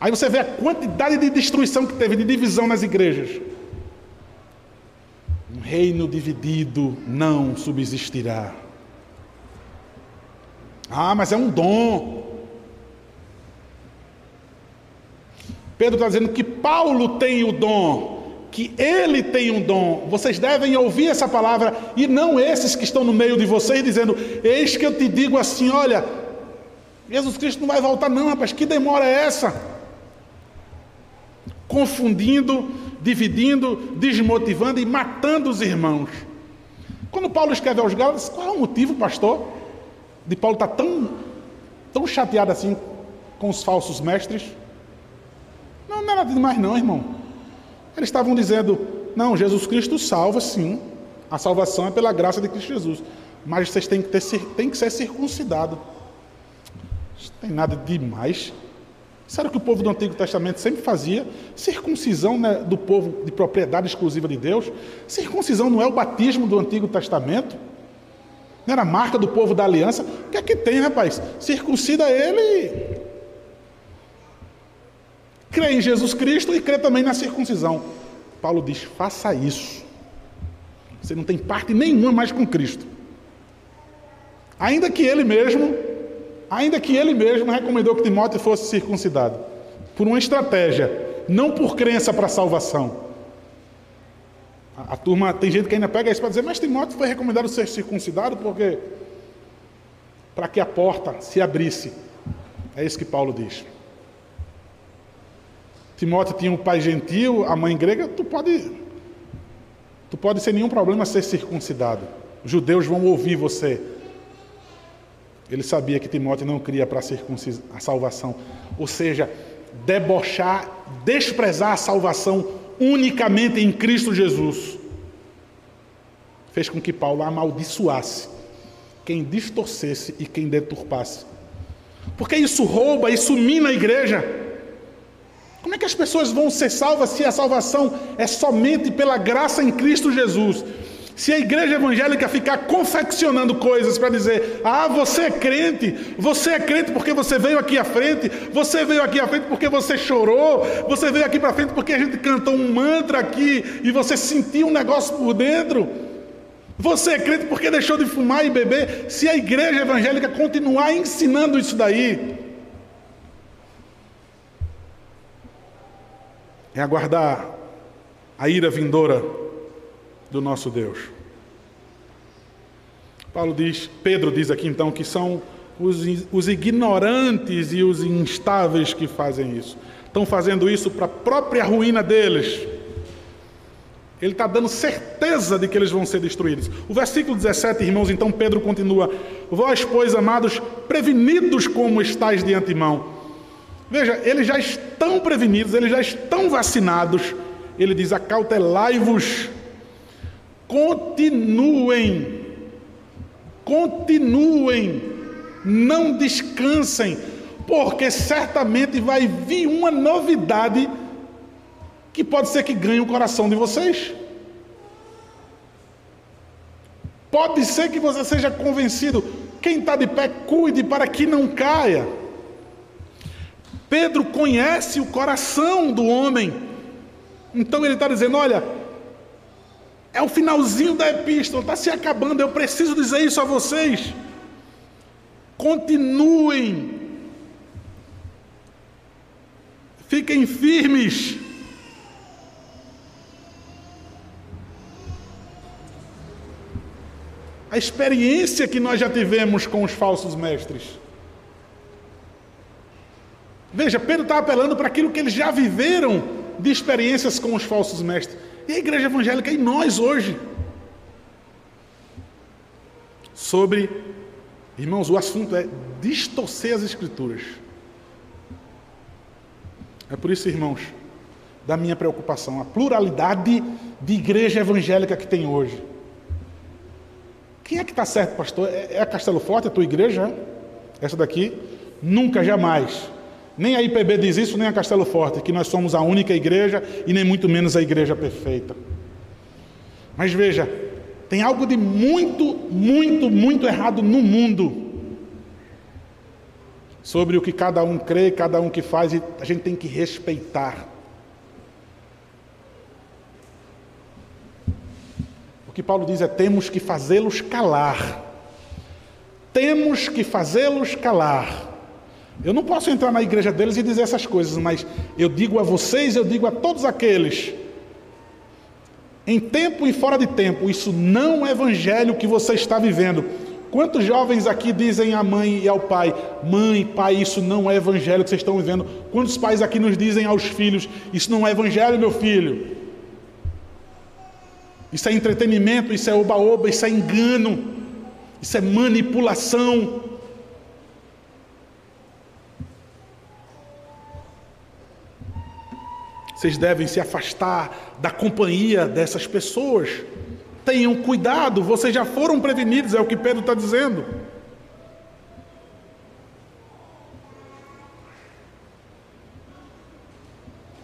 Aí você vê a quantidade de destruição que teve, de divisão nas igrejas. Um reino dividido não subsistirá. Ah, mas é um dom. Pedro está dizendo que Paulo tem o dom, que ele tem um dom. Vocês devem ouvir essa palavra e não esses que estão no meio de vocês dizendo: Eis que eu te digo assim, olha, Jesus Cristo não vai voltar, não, rapaz, que demora é essa? Confundindo, dividindo, desmotivando e matando os irmãos. Quando Paulo escreve aos Gálatas, qual é o motivo, pastor, de Paulo estar tão, tão chateado assim com os falsos mestres? Não, não é nada demais não, irmão. Eles estavam dizendo, não, Jesus Cristo salva sim. A salvação é pela graça de Cristo Jesus. Mas vocês têm que, ter, têm que ser circuncidados. Não tem nada demais. Isso era o que o povo do Antigo Testamento sempre fazia. Circuncisão né, do povo de propriedade exclusiva de Deus. Circuncisão não é o batismo do Antigo Testamento. Não era a marca do povo da aliança. O que é que tem, rapaz? Circuncida ele. Crê em Jesus Cristo e crê também na circuncisão. Paulo diz: faça isso. Você não tem parte nenhuma mais com Cristo. Ainda que ele mesmo ainda que ele mesmo recomendou que Timóteo fosse circuncidado, por uma estratégia, não por crença para salvação. A, a, turma, tem gente que ainda pega isso para dizer, mas Timóteo foi recomendado ser circuncidado porque para que a porta se abrisse. É isso que Paulo diz. Timóteo tinha um pai gentil, a mãe grega, tu pode tu pode sem nenhum problema ser circuncidado. Os judeus vão ouvir você. Ele sabia que Timóteo não cria para a, a salvação, ou seja, debochar, desprezar a salvação unicamente em Cristo Jesus. Fez com que Paulo amaldiçoasse quem distorcesse e quem deturpasse. Porque isso rouba, isso mina a igreja. Como é que as pessoas vão ser salvas se a salvação é somente pela graça em Cristo Jesus? Se a igreja evangélica ficar confeccionando coisas para dizer, ah, você é crente, você é crente porque você veio aqui à frente, você veio aqui à frente porque você chorou, você veio aqui para frente porque a gente cantou um mantra aqui e você sentiu um negócio por dentro. Você é crente porque deixou de fumar e beber. Se a igreja evangélica continuar ensinando isso daí, é aguardar a ira vindoura do nosso Deus. Paulo diz, Pedro diz aqui então que são os, os ignorantes e os instáveis que fazem isso. Estão fazendo isso para a própria ruína deles. Ele está dando certeza de que eles vão ser destruídos. O versículo 17, irmãos, então Pedro continua: Vós, pois, amados, prevenidos como estáis de antemão. Veja, eles já estão prevenidos, eles já estão vacinados. Ele diz: Acautelai-vos Continuem, continuem, não descansem, porque certamente vai vir uma novidade que pode ser que ganhe o coração de vocês. Pode ser que você seja convencido. Quem está de pé, cuide para que não caia. Pedro conhece o coração do homem. Então ele está dizendo: olha, é o finalzinho da epístola, está se acabando. Eu preciso dizer isso a vocês. Continuem. Fiquem firmes. A experiência que nós já tivemos com os falsos mestres. Veja, Pedro está apelando para aquilo que eles já viveram de experiências com os falsos mestres. E a igreja evangélica e nós hoje. Sobre, irmãos, o assunto é distorcer as escrituras. É por isso, irmãos, da minha preocupação, a pluralidade de igreja evangélica que tem hoje. Quem é que está certo, pastor? É, é a Castelo Forte, a tua igreja? Essa daqui? Nunca, jamais. Nem a IPB diz isso, nem a Castelo Forte, que nós somos a única igreja e nem muito menos a igreja perfeita. Mas veja, tem algo de muito, muito, muito errado no mundo sobre o que cada um crê, cada um que faz, e a gente tem que respeitar. O que Paulo diz é: temos que fazê-los calar. Temos que fazê-los calar. Eu não posso entrar na igreja deles e dizer essas coisas, mas eu digo a vocês, eu digo a todos aqueles, em tempo e fora de tempo, isso não é evangelho que você está vivendo. Quantos jovens aqui dizem à mãe e ao pai: Mãe, pai, isso não é evangelho que vocês estão vivendo? Quantos pais aqui nos dizem aos filhos: Isso não é evangelho, meu filho? Isso é entretenimento, isso é oba-oba, isso é engano, isso é manipulação. Vocês devem se afastar da companhia dessas pessoas. Tenham cuidado, vocês já foram prevenidos, é o que Pedro está dizendo.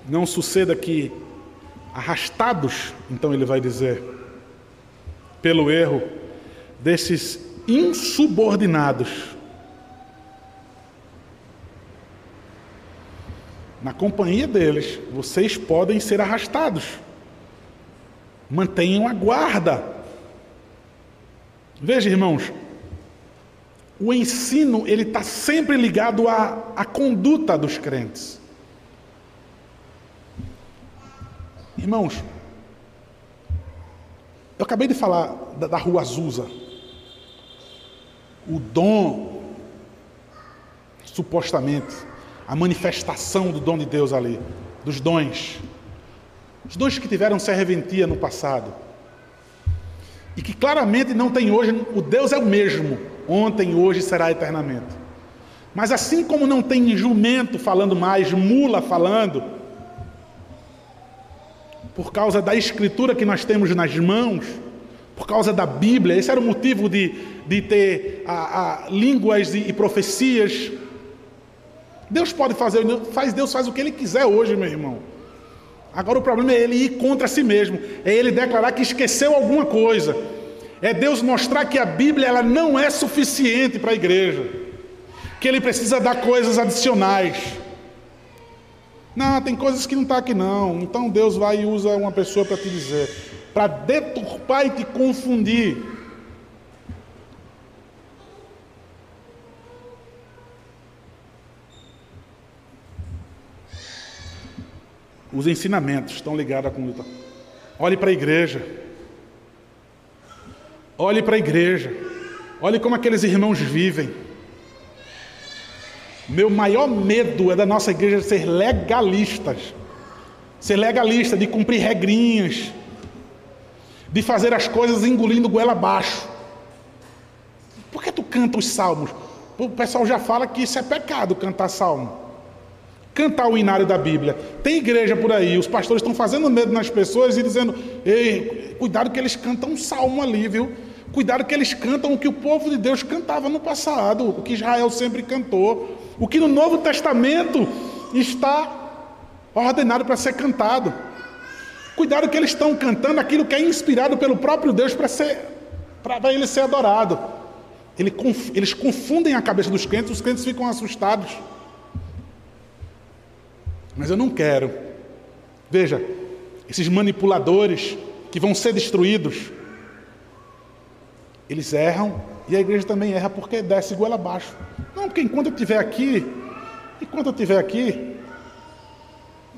não suceda que arrastados, então ele vai dizer, pelo erro desses insubordinados, na companhia deles, vocês podem ser arrastados. Mantenham a guarda. Veja, irmãos, o ensino ele está sempre ligado à, à conduta dos crentes. Irmãos, eu acabei de falar da, da rua Azusa. O dom, supostamente, a manifestação do dom de Deus ali, dos dons. Os dons que tiveram serventia no passado. E que claramente não tem hoje, o Deus é o mesmo, ontem, hoje será eternamente. Mas assim como não tem jumento falando mais, mula falando, por causa da escritura que nós temos nas mãos, por causa da Bíblia, esse era o motivo de, de ter a, a línguas e, e profecias Deus pode fazer, faz Deus faz o que ele quiser hoje, meu irmão. Agora o problema é ele ir contra si mesmo, é ele declarar que esqueceu alguma coisa. É Deus mostrar que a Bíblia ela não é suficiente para a igreja, que ele precisa dar coisas adicionais. Não, tem coisas que não está aqui não. Então Deus vai e usa uma pessoa para te dizer, para deturpar e te confundir. Os ensinamentos estão ligados à conduta. Olhe para a igreja. Olhe para a igreja. Olhe como aqueles irmãos vivem. Meu maior medo é da nossa igreja ser legalistas. Ser legalista, de cumprir regrinhas, de fazer as coisas engolindo goela abaixo. Por que tu canta os salmos? O pessoal já fala que isso é pecado cantar salmo cantar o inário da Bíblia. Tem igreja por aí, os pastores estão fazendo medo nas pessoas e dizendo: ei, cuidado que eles cantam um salmo ali, viu? Cuidado que eles cantam o que o povo de Deus cantava no passado, o que Israel sempre cantou, o que no Novo Testamento está ordenado para ser cantado. Cuidado que eles estão cantando aquilo que é inspirado pelo próprio Deus para ser para ele ser adorado. Eles confundem a cabeça dos crentes, os crentes ficam assustados. Mas eu não quero. Veja, esses manipuladores que vão ser destruídos, eles erram e a igreja também erra porque desce goela abaixo. Não, porque enquanto eu estiver aqui, enquanto eu estiver aqui,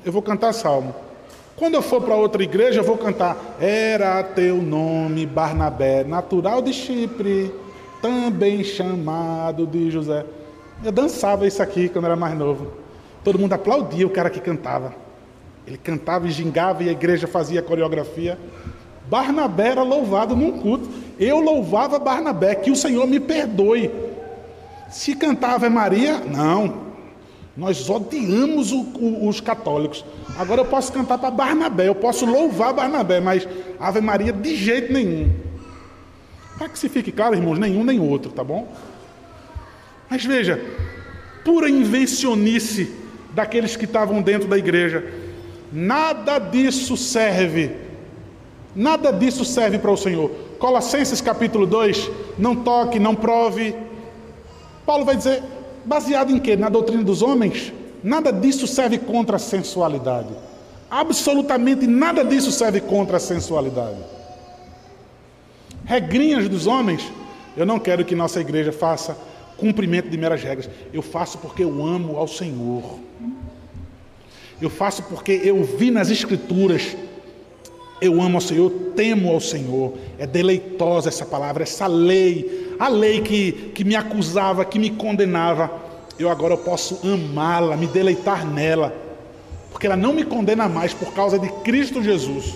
eu vou cantar salmo. Quando eu for para outra igreja, eu vou cantar Era teu nome Barnabé, natural de Chipre, também chamado de José. Eu dançava isso aqui quando era mais novo. Todo mundo aplaudia o cara que cantava. Ele cantava e gingava e a igreja fazia a coreografia. Barnabé era louvado num culto. Eu louvava Barnabé, que o Senhor me perdoe. Se cantava Ave Maria, não. Nós odiamos o, o, os católicos. Agora eu posso cantar para Barnabé, eu posso louvar Barnabé, mas Ave Maria de jeito nenhum. Para que se fique claro, irmãos, nenhum nem outro, tá bom? Mas veja, pura invencionice daqueles que estavam dentro da igreja. Nada disso serve. Nada disso serve para o Senhor. Colossenses capítulo 2, não toque, não prove. Paulo vai dizer, baseado em quê? Na doutrina dos homens? Nada disso serve contra a sensualidade. Absolutamente nada disso serve contra a sensualidade. Regrinhas dos homens, eu não quero que nossa igreja faça cumprimento de meras regras. Eu faço porque eu amo ao Senhor. Eu faço porque eu vi nas Escrituras. Eu amo ao Senhor, eu temo ao Senhor. É deleitosa essa palavra, essa lei. A lei que, que me acusava, que me condenava. Eu agora posso amá-la, me deleitar nela. Porque ela não me condena mais por causa de Cristo Jesus.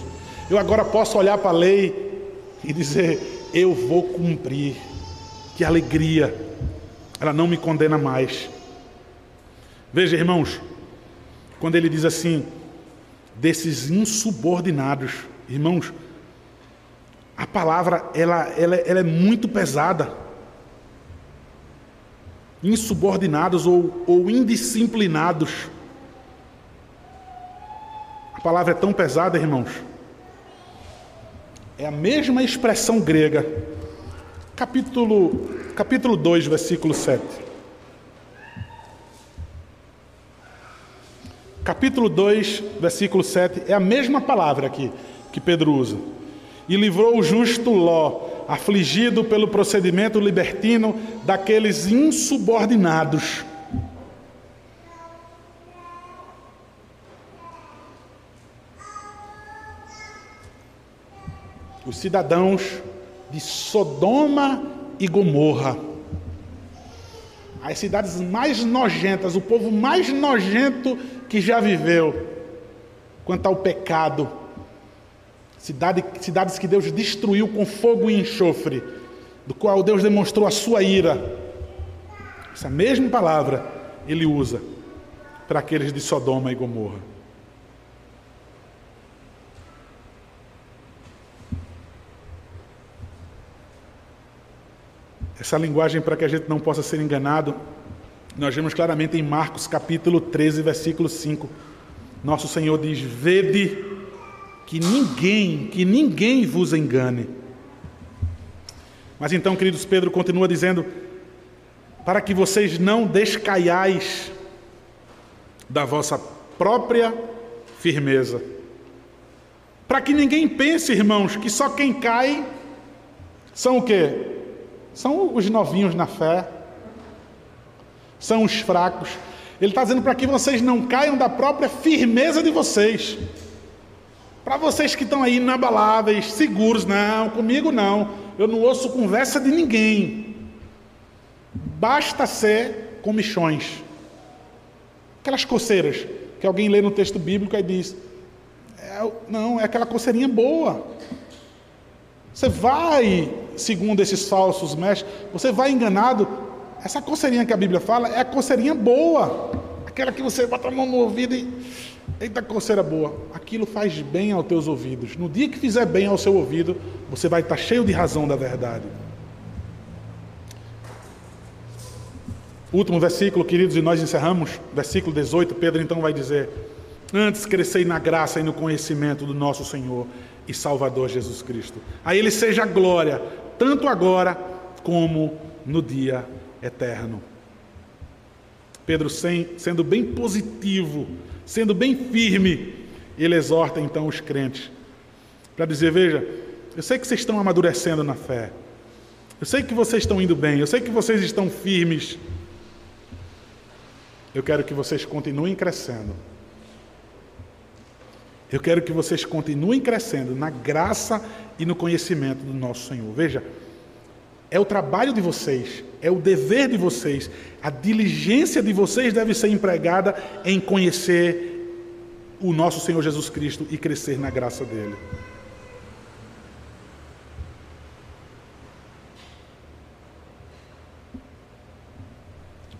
Eu agora posso olhar para a lei e dizer: Eu vou cumprir. Que alegria ela não me condena mais. Veja, irmãos, quando ele diz assim, desses insubordinados, irmãos, a palavra ela, ela, ela é muito pesada. Insubordinados ou, ou indisciplinados. palavra é tão pesada, irmãos. É a mesma expressão grega. Capítulo, capítulo 2, versículo 7. Capítulo 2, versículo 7, é a mesma palavra aqui que Pedro usa. E livrou o justo Ló, afligido pelo procedimento libertino daqueles insubordinados. Os cidadãos de Sodoma e Gomorra. As cidades mais nojentas, o povo mais nojento que já viveu quanto ao pecado Cidade, cidades que Deus destruiu com fogo e enxofre, do qual Deus demonstrou a sua ira. Essa mesma palavra ele usa para aqueles de Sodoma e Gomorra. Essa linguagem, para que a gente não possa ser enganado, nós vemos claramente em Marcos capítulo 13, versículo 5. Nosso Senhor diz: Vede que ninguém, que ninguém vos engane. Mas então, queridos, Pedro continua dizendo: para que vocês não descaiais da vossa própria firmeza. Para que ninguém pense, irmãos, que só quem cai são o quê? São os novinhos na fé, são os fracos. Ele está dizendo para que vocês não caiam da própria firmeza de vocês. Para vocês que estão aí inabaláveis, seguros, não, comigo não. Eu não ouço conversa de ninguém. Basta ser comichões. Aquelas coceiras que alguém lê no texto bíblico e diz: é, não, é aquela coceirinha boa. Você vai, segundo esses falsos mestres, você vai enganado. Essa coceirinha que a Bíblia fala é a coceirinha boa. Aquela que você bota a mão no ouvido e Eita coceira boa, aquilo faz bem aos teus ouvidos. No dia que fizer bem ao seu ouvido, você vai estar cheio de razão da verdade. Último versículo, queridos, e nós encerramos, versículo 18, Pedro então vai dizer: Antes crescei na graça e no conhecimento do nosso Senhor e Salvador Jesus Cristo. A Ele seja glória, tanto agora como no dia eterno. Pedro, sendo bem positivo sendo bem firme, ele exorta então os crentes para dizer: Veja, eu sei que vocês estão amadurecendo na fé, eu sei que vocês estão indo bem, eu sei que vocês estão firmes. Eu quero que vocês continuem crescendo. Eu quero que vocês continuem crescendo na graça e no conhecimento do nosso Senhor. Veja, é o trabalho de vocês, é o dever de vocês, a diligência de vocês deve ser empregada em conhecer o nosso Senhor Jesus Cristo e crescer na graça dele.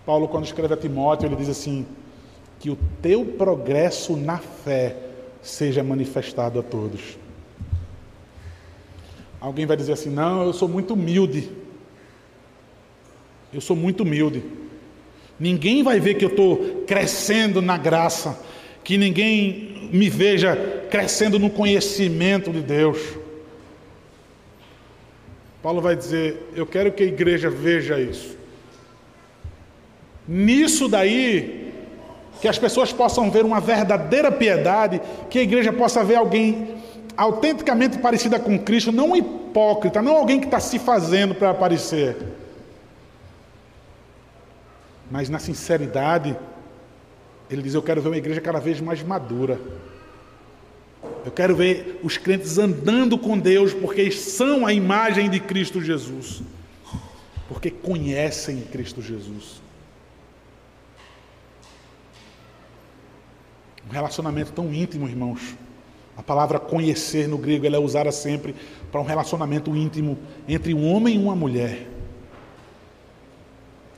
Paulo, quando escreve a Timóteo, ele diz assim: que o teu progresso na fé seja manifestado a todos. Alguém vai dizer assim: não, eu sou muito humilde. Eu sou muito humilde. Ninguém vai ver que eu estou crescendo na graça, que ninguém me veja crescendo no conhecimento de Deus. Paulo vai dizer: Eu quero que a igreja veja isso. Nisso daí, que as pessoas possam ver uma verdadeira piedade, que a igreja possa ver alguém autenticamente parecida com Cristo, não um hipócrita, não alguém que está se fazendo para aparecer mas na sinceridade, ele diz: Eu quero ver uma igreja cada vez mais madura. Eu quero ver os crentes andando com Deus, porque são a imagem de Cristo Jesus, porque conhecem Cristo Jesus. Um relacionamento tão íntimo, irmãos. A palavra conhecer no grego ela é usada sempre para um relacionamento íntimo entre um homem e uma mulher.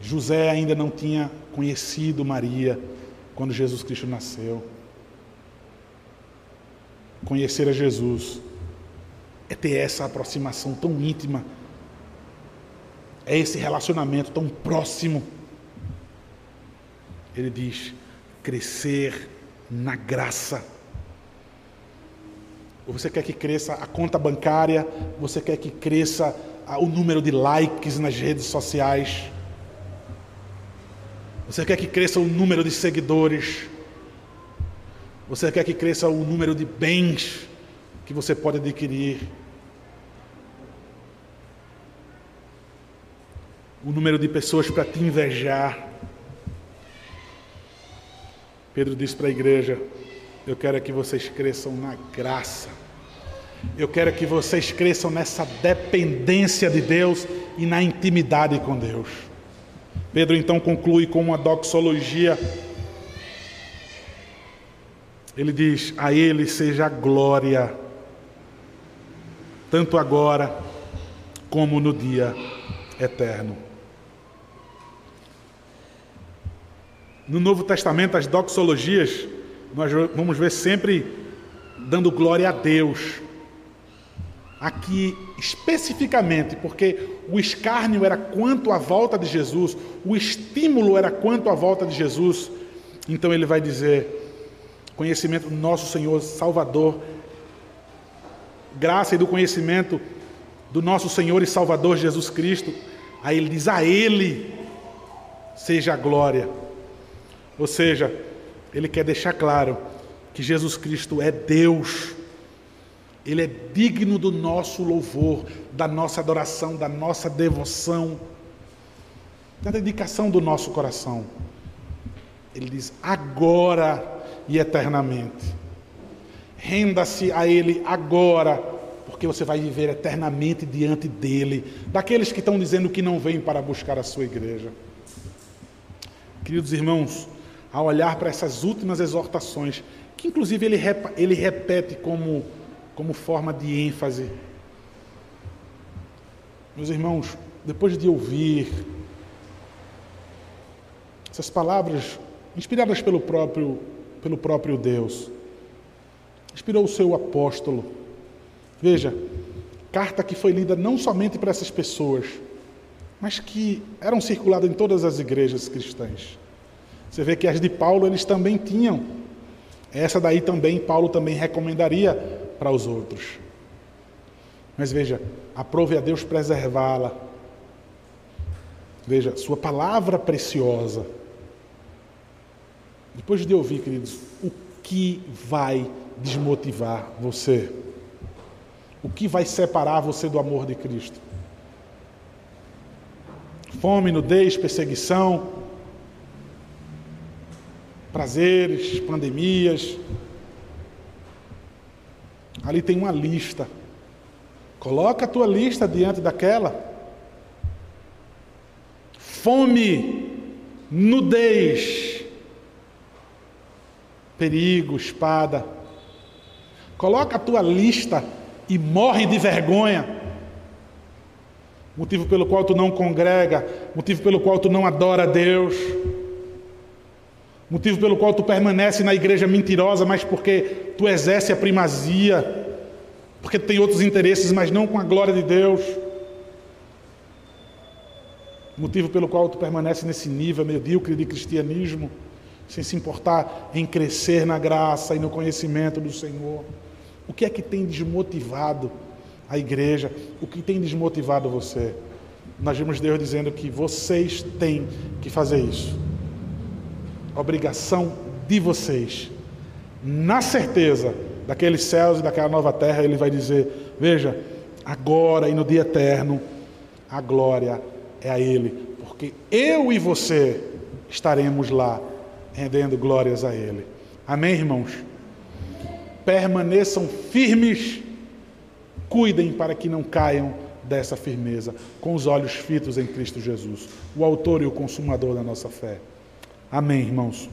José ainda não tinha conhecido Maria quando Jesus Cristo nasceu. Conhecer a Jesus é ter essa aproximação tão íntima, é esse relacionamento tão próximo. Ele diz: crescer na graça Você quer que cresça a conta bancária? Você quer que cresça o número de likes nas redes sociais? Você quer que cresça o número de seguidores? Você quer que cresça o número de bens que você pode adquirir? O número de pessoas para te invejar? Pedro disse para a igreja: Eu quero que vocês cresçam na graça. Eu quero que vocês cresçam nessa dependência de Deus e na intimidade com Deus. Pedro então conclui com uma doxologia ele diz: A Ele seja a glória, tanto agora como no dia eterno. No Novo Testamento, as doxologias, nós vamos ver sempre dando glória a Deus. Aqui, especificamente, porque o escárnio era quanto à volta de Jesus, o estímulo era quanto à volta de Jesus. Então ele vai dizer: conhecimento do nosso Senhor Salvador, graça e do conhecimento do nosso Senhor e Salvador Jesus Cristo. Aí ele diz: A Ele seja a glória. Ou seja, ele quer deixar claro que Jesus Cristo é Deus, Ele é digno do nosso louvor, da nossa adoração, da nossa devoção, da dedicação do nosso coração. Ele diz: agora e eternamente. Renda-se a Ele agora, porque você vai viver eternamente diante dEle, daqueles que estão dizendo que não vêm para buscar a sua igreja. Queridos irmãos, ao olhar para essas últimas exortações, que inclusive ele, ele repete como, como forma de ênfase, meus irmãos, depois de ouvir essas palavras inspiradas pelo próprio pelo próprio Deus. Inspirou o seu apóstolo. Veja, carta que foi lida não somente para essas pessoas, mas que eram circuladas em todas as igrejas cristãs. Você vê que as de Paulo eles também tinham. Essa daí também Paulo também recomendaria para os outros. Mas veja, aprove a Deus preservá-la. Veja, sua palavra preciosa depois de ouvir, queridos, o que vai desmotivar você? O que vai separar você do amor de Cristo? Fome, nudez, perseguição, prazeres, pandemias. Ali tem uma lista. Coloca a tua lista diante daquela. Fome, nudez, perigo, espada. Coloca a tua lista e morre de vergonha. Motivo pelo qual tu não congrega, motivo pelo qual tu não adora a Deus. Motivo pelo qual tu permanece na igreja mentirosa, mas porque tu exerce a primazia, porque tu tem outros interesses, mas não com a glória de Deus. Motivo pelo qual tu permanece nesse nível medíocre de cristianismo sem se importar em crescer na graça e no conhecimento do Senhor. O que é que tem desmotivado a igreja? O que tem desmotivado você? Nós vimos Deus dizendo que vocês têm que fazer isso. Obrigação de vocês. Na certeza daqueles céus e daquela nova terra, ele vai dizer: Veja, agora e no dia eterno, a glória é a Ele, porque eu e você estaremos lá rendendo glórias a Ele. Amém, irmãos? Permaneçam firmes, cuidem para que não caiam dessa firmeza, com os olhos fitos em Cristo Jesus, o Autor e o Consumador da nossa fé. Amém, irmãos?